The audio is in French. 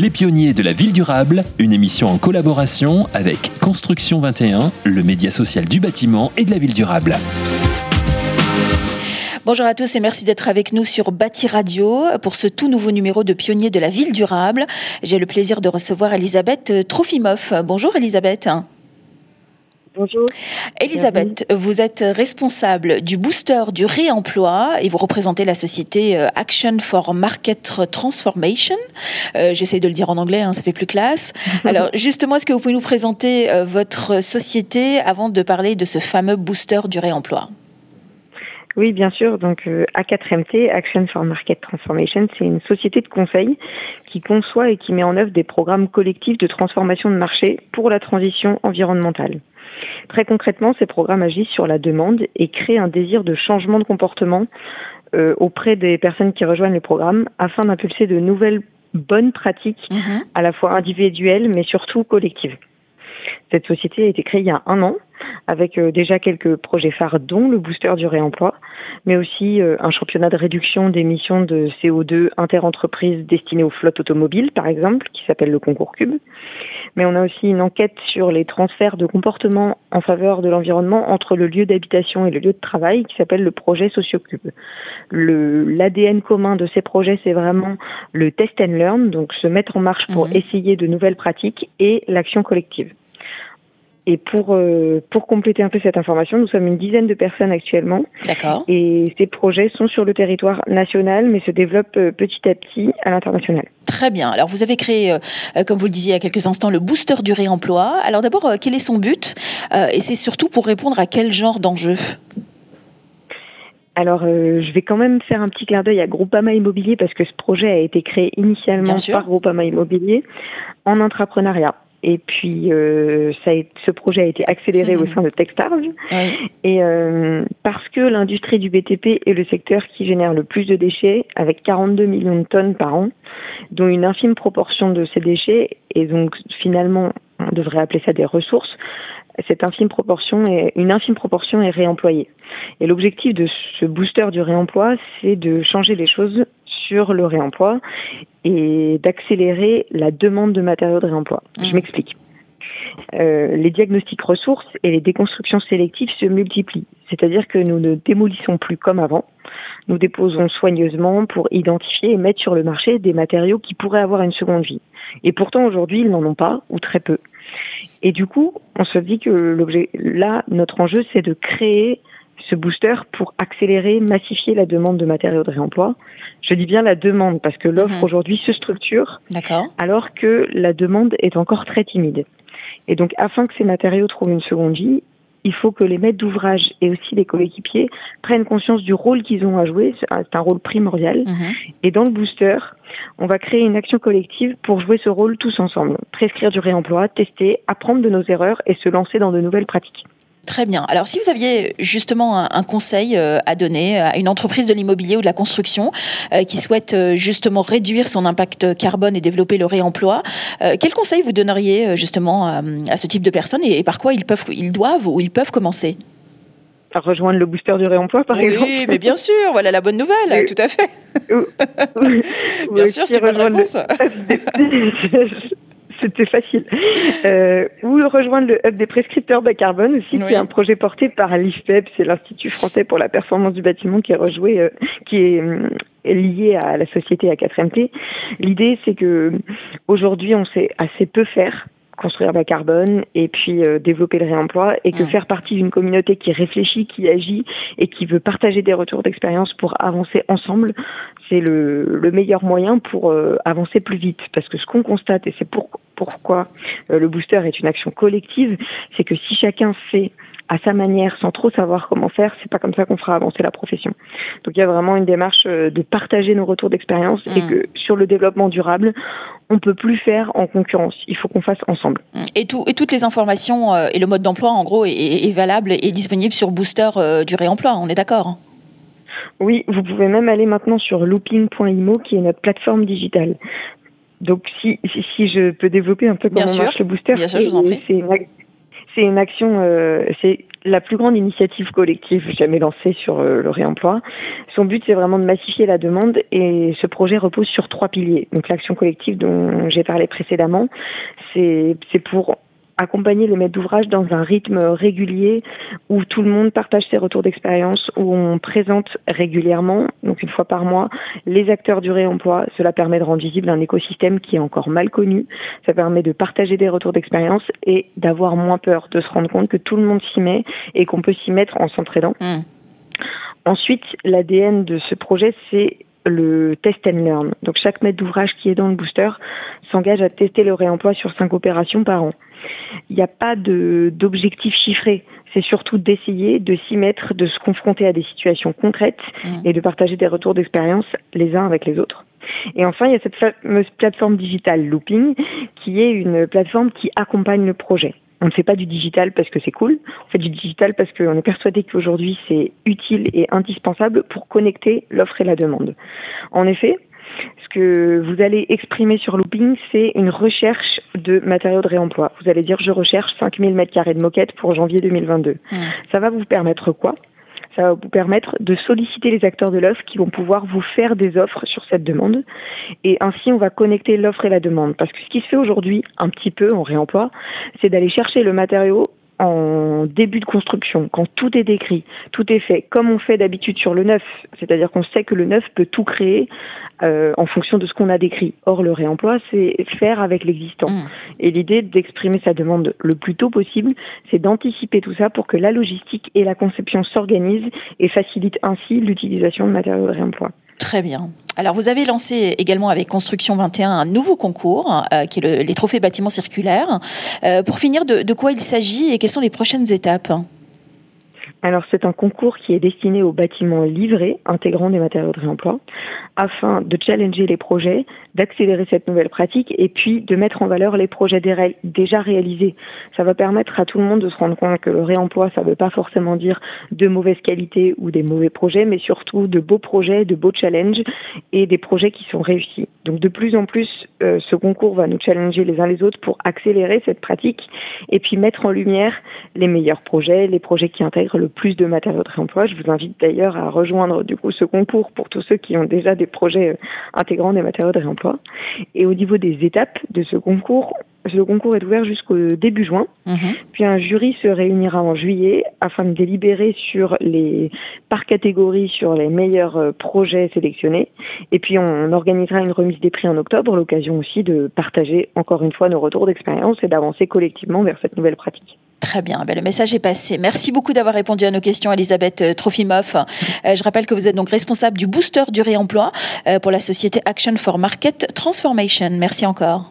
Les pionniers de la ville durable, une émission en collaboration avec Construction 21, le média social du bâtiment et de la ville durable. Bonjour à tous et merci d'être avec nous sur Bâti Radio pour ce tout nouveau numéro de Pionniers de la ville durable. J'ai le plaisir de recevoir Elisabeth Trofimov. Bonjour Elisabeth. Bonjour. Elisabeth, vous êtes responsable du booster du réemploi et vous représentez la société euh, Action for Market Transformation. Euh, j'essaie de le dire en anglais, hein, ça fait plus classe. Alors justement, est-ce que vous pouvez nous présenter euh, votre société avant de parler de ce fameux booster du réemploi? Oui, bien sûr. Donc, A4MT, Action for Market Transformation, c'est une société de conseil qui conçoit et qui met en œuvre des programmes collectifs de transformation de marché pour la transition environnementale. Très concrètement, ces programmes agissent sur la demande et créent un désir de changement de comportement euh, auprès des personnes qui rejoignent le programme afin d'impulser de nouvelles bonnes pratiques, mhm. à la fois individuelles mais surtout collectives. Cette société a été créée il y a un an avec euh, déjà quelques projets phares dont le booster du réemploi, mais aussi euh, un championnat de réduction d'émissions de CO2 interentreprise destiné aux flottes automobiles, par exemple, qui s'appelle le concours Cube. Mais on a aussi une enquête sur les transferts de comportements en faveur de l'environnement entre le lieu d'habitation et le lieu de travail, qui s'appelle le projet SocioCube. L'ADN commun de ces projets, c'est vraiment le test and learn, donc se mettre en marche pour mhm. essayer de nouvelles pratiques, et l'action collective. Et pour, euh, pour compléter un peu cette information, nous sommes une dizaine de personnes actuellement. D'accord. Et ces projets sont sur le territoire national, mais se développent euh, petit à petit à l'international. Très bien. Alors, vous avez créé, euh, comme vous le disiez il y a quelques instants, le booster du réemploi. Alors, d'abord, quel est son but Et c'est surtout pour répondre à quel genre d'enjeu? Alors, je vais quand même faire un petit clin d'œil à Groupama Immobilier parce que ce projet a été créé initialement par Groupama Immobilier en entrepreneuriat. Et puis, euh, ça ce projet a été accéléré au mhm. sein de Techstars. Et euh, parce que l'industrie du BTP est le secteur qui génère le plus de déchets, avec 42 millions de tonnes par an, dont une infime proportion de ces déchets, et donc finalement, on devrait appeler ça des ressources, cette infime proportion est, une infime proportion est réemployée. Et l'objectif de ce booster du réemploi, c'est de changer les choses sur le réemploi et d'accélérer la demande de matériaux de réemploi. Je mmh. m'explique. Euh, les diagnostics ressources et les déconstructions sélectives se multiplient. C'est-à-dire que nous ne démolissons plus comme avant. Nous déposons soigneusement pour identifier et mettre sur le marché des matériaux qui pourraient avoir une seconde vie. Et pourtant, aujourd'hui, ils n'en ont pas, ou très peu. Et du coup, on se dit que l'objet, là, notre enjeu, c'est de créer ce booster pour accélérer, massifier la demande de matériaux de réemploi. Je dis bien la demande parce que l'offre mhm. aujourd'hui se structure, alors que la demande est encore très timide. Et donc, afin que ces matériaux trouvent une seconde vie, il faut que les maîtres d'ouvrage et aussi les coéquipiers prennent conscience du rôle qu'ils ont à jouer. C'est un rôle primordial. Mhm. Et dans le booster, on va créer une action collective pour jouer ce rôle tous ensemble. Prescrire du réemploi, tester, apprendre de nos erreurs et se lancer dans de nouvelles pratiques. Très bien. Alors, si vous aviez justement un, conseil euh, à donner à une entreprise de l'immobilier ou de la construction euh, qui souhaite euh, justement réduire son impact carbone et développer le réemploi, quel conseil vous donneriez justement à ce type de personnes et, par quoi ils peuvent, ils doivent ou ils peuvent commencer? À rejoindre le booster du réemploi, par exemple. Oui, mais bien sûr, voilà la bonne nouvelle, tout à fait. bien sûr, c'est une bonne réponse. c'était facile. Euh, ou rejoindre le hub des prescripteurs bas carbone aussi, c'est un projet porté par l'IFPEP, c'est l'Institut français pour la performance du bâtiment qui est rejoué, euh, qui est euh, lié à la société à 4MT. L'idée, c'est que aujourd'hui, on sait assez peu faire construire bas carbone et puis euh, développer le réemploi et que faire partie d'une communauté qui réfléchit, qui agit et qui veut partager des retours d'expérience pour avancer ensemble, c'est le, le, meilleur moyen pour euh, avancer plus vite. Parce que ce qu'on constate, et c'est pour, pourquoi euh, le booster est une action collective, c'est que si chacun fait à sa manière, sans trop savoir comment faire, c'est pas comme ça qu'on fera avancer la profession. Donc il y a vraiment une démarche de partager nos retours d'expérience et mmh. que sur le développement durable, on peut plus faire en concurrence. Il faut qu'on fasse ensemble. Mmh. Et, tout, et toutes les informations et le mode d'emploi, en gros, est, valable et disponible sur Booster du réemploi. On est d'accord oui, vous pouvez même aller maintenant sur looping.imo qui est notre plateforme digitale. Donc si, si, je peux développer un peu comment marche le booster, bien sûr, C'est une action, euh, c'est la plus grande initiative collective jamais lancée sur euh, le réemploi. Son but, c'est vraiment de massifier la demande et ce projet repose sur trois piliers. Donc l'action collective dont j'ai parlé précédemment, c'est pour accompagner les maîtres d'ouvrage dans un rythme régulier où tout le monde partage ses retours d'expérience, où on présente régulièrement, fois par mois, les acteurs du réemploi. Cela permet de rendre visible un écosystème qui est encore mal connu. Ça permet de partager des retours d'expérience et d'avoir moins peur, de se rendre compte que tout le monde s'y met et qu'on peut s'y mettre en s'entraidant. Mmh. Ensuite, l'ADN de ce projet, c'est le test and learn. Donc chaque maître d'ouvrage qui est dans le booster s'engage à tester le réemploi sur cinq opérations par an. Il n'y a pas d'objectif chiffré. C'est surtout d'essayer de s'y mettre, de se confronter à des situations concrètes mmh. et de partager des retours d'expérience les uns avec les autres. Et enfin, il y a cette fameuse plateforme digitale Looping, qui est une plateforme qui accompagne le projet. On ne fait pas du digital parce que c'est cool, on fait du digital parce qu'on est persuadé qu'aujourd'hui c'est utile et indispensable pour connecter l'offre et la demande. En effet, ce que vous allez exprimer sur Looping, c'est une recherche de matériaux de réemploi. Vous allez dire, je recherche 5000 m2 de moquette pour janvier 2022. Ça va vous permettre quoi? Ça va vous permettre de solliciter les acteurs de l'offre qui vont pouvoir vous faire des offres sur cette demande. Et ainsi, on va connecter l'offre et la demande. Parce que ce qui se fait aujourd'hui, un petit peu en réemploi, c'est d'aller chercher le matériau en début de construction, quand tout est décrit, tout est fait, comme on fait d'habitude sur le neuf, c'est-à-dire qu'on sait que le neuf peut tout créer euh, en fonction de ce qu'on a décrit. Or, le réemploi, c'est faire avec l'existant. Mmh. Et l'idée d'exprimer sa demande le plus tôt possible, c'est d'anticiper tout ça pour que la logistique et la conception s'organisent et facilitent ainsi l'utilisation de matériaux de réemploi. Très bien. Alors, vous avez lancé également avec Construction 21 un nouveau concours, euh, qui est les trophées bâtiments circulaires. Euh, pour finir, de, quoi il s'agit et quelles sont les prochaines étapes alors c'est un concours qui est destiné aux bâtiments livrés intégrant des matériaux de réemploi afin de challenger les projets, d'accélérer cette nouvelle pratique et puis de mettre en valeur les projets déjà réalisés. Ça va permettre à tout le monde de se rendre compte que le réemploi, ça ne veut pas forcément dire de mauvaise qualité ou des mauvais projets, mais surtout de beaux projets, de beaux challenges et des projets qui sont réussis. Donc de plus en plus, euh, ce concours va nous challenger les uns les autres pour accélérer cette pratique et puis mettre en lumière les meilleurs projets, les projets qui intègrent le plus de matériaux de réemploi. Je vous invite d'ailleurs à rejoindre du coup ce concours pour tous ceux qui ont déjà des projets euh, intégrant des matériaux de réemploi. Et au niveau des étapes de ce concours, ce concours est ouvert jusqu'au début juin. Mhm. Puis un jury se réunira en juillet afin de délibérer sur les par catégorie sur les meilleurs euh, projets sélectionnés. Et puis on organisera une remise des prix en octobre, l'occasion aussi de partager encore une fois nos retours d'expérience et d'avancer collectivement vers cette nouvelle pratique. Très bien, ben, le message est passé. Merci beaucoup d'avoir répondu à nos questions, Elisabeth euh, Trofimov. Euh, je rappelle que vous êtes donc responsable du booster du réemploi pour la société Action for Market Transformation. Merci encore.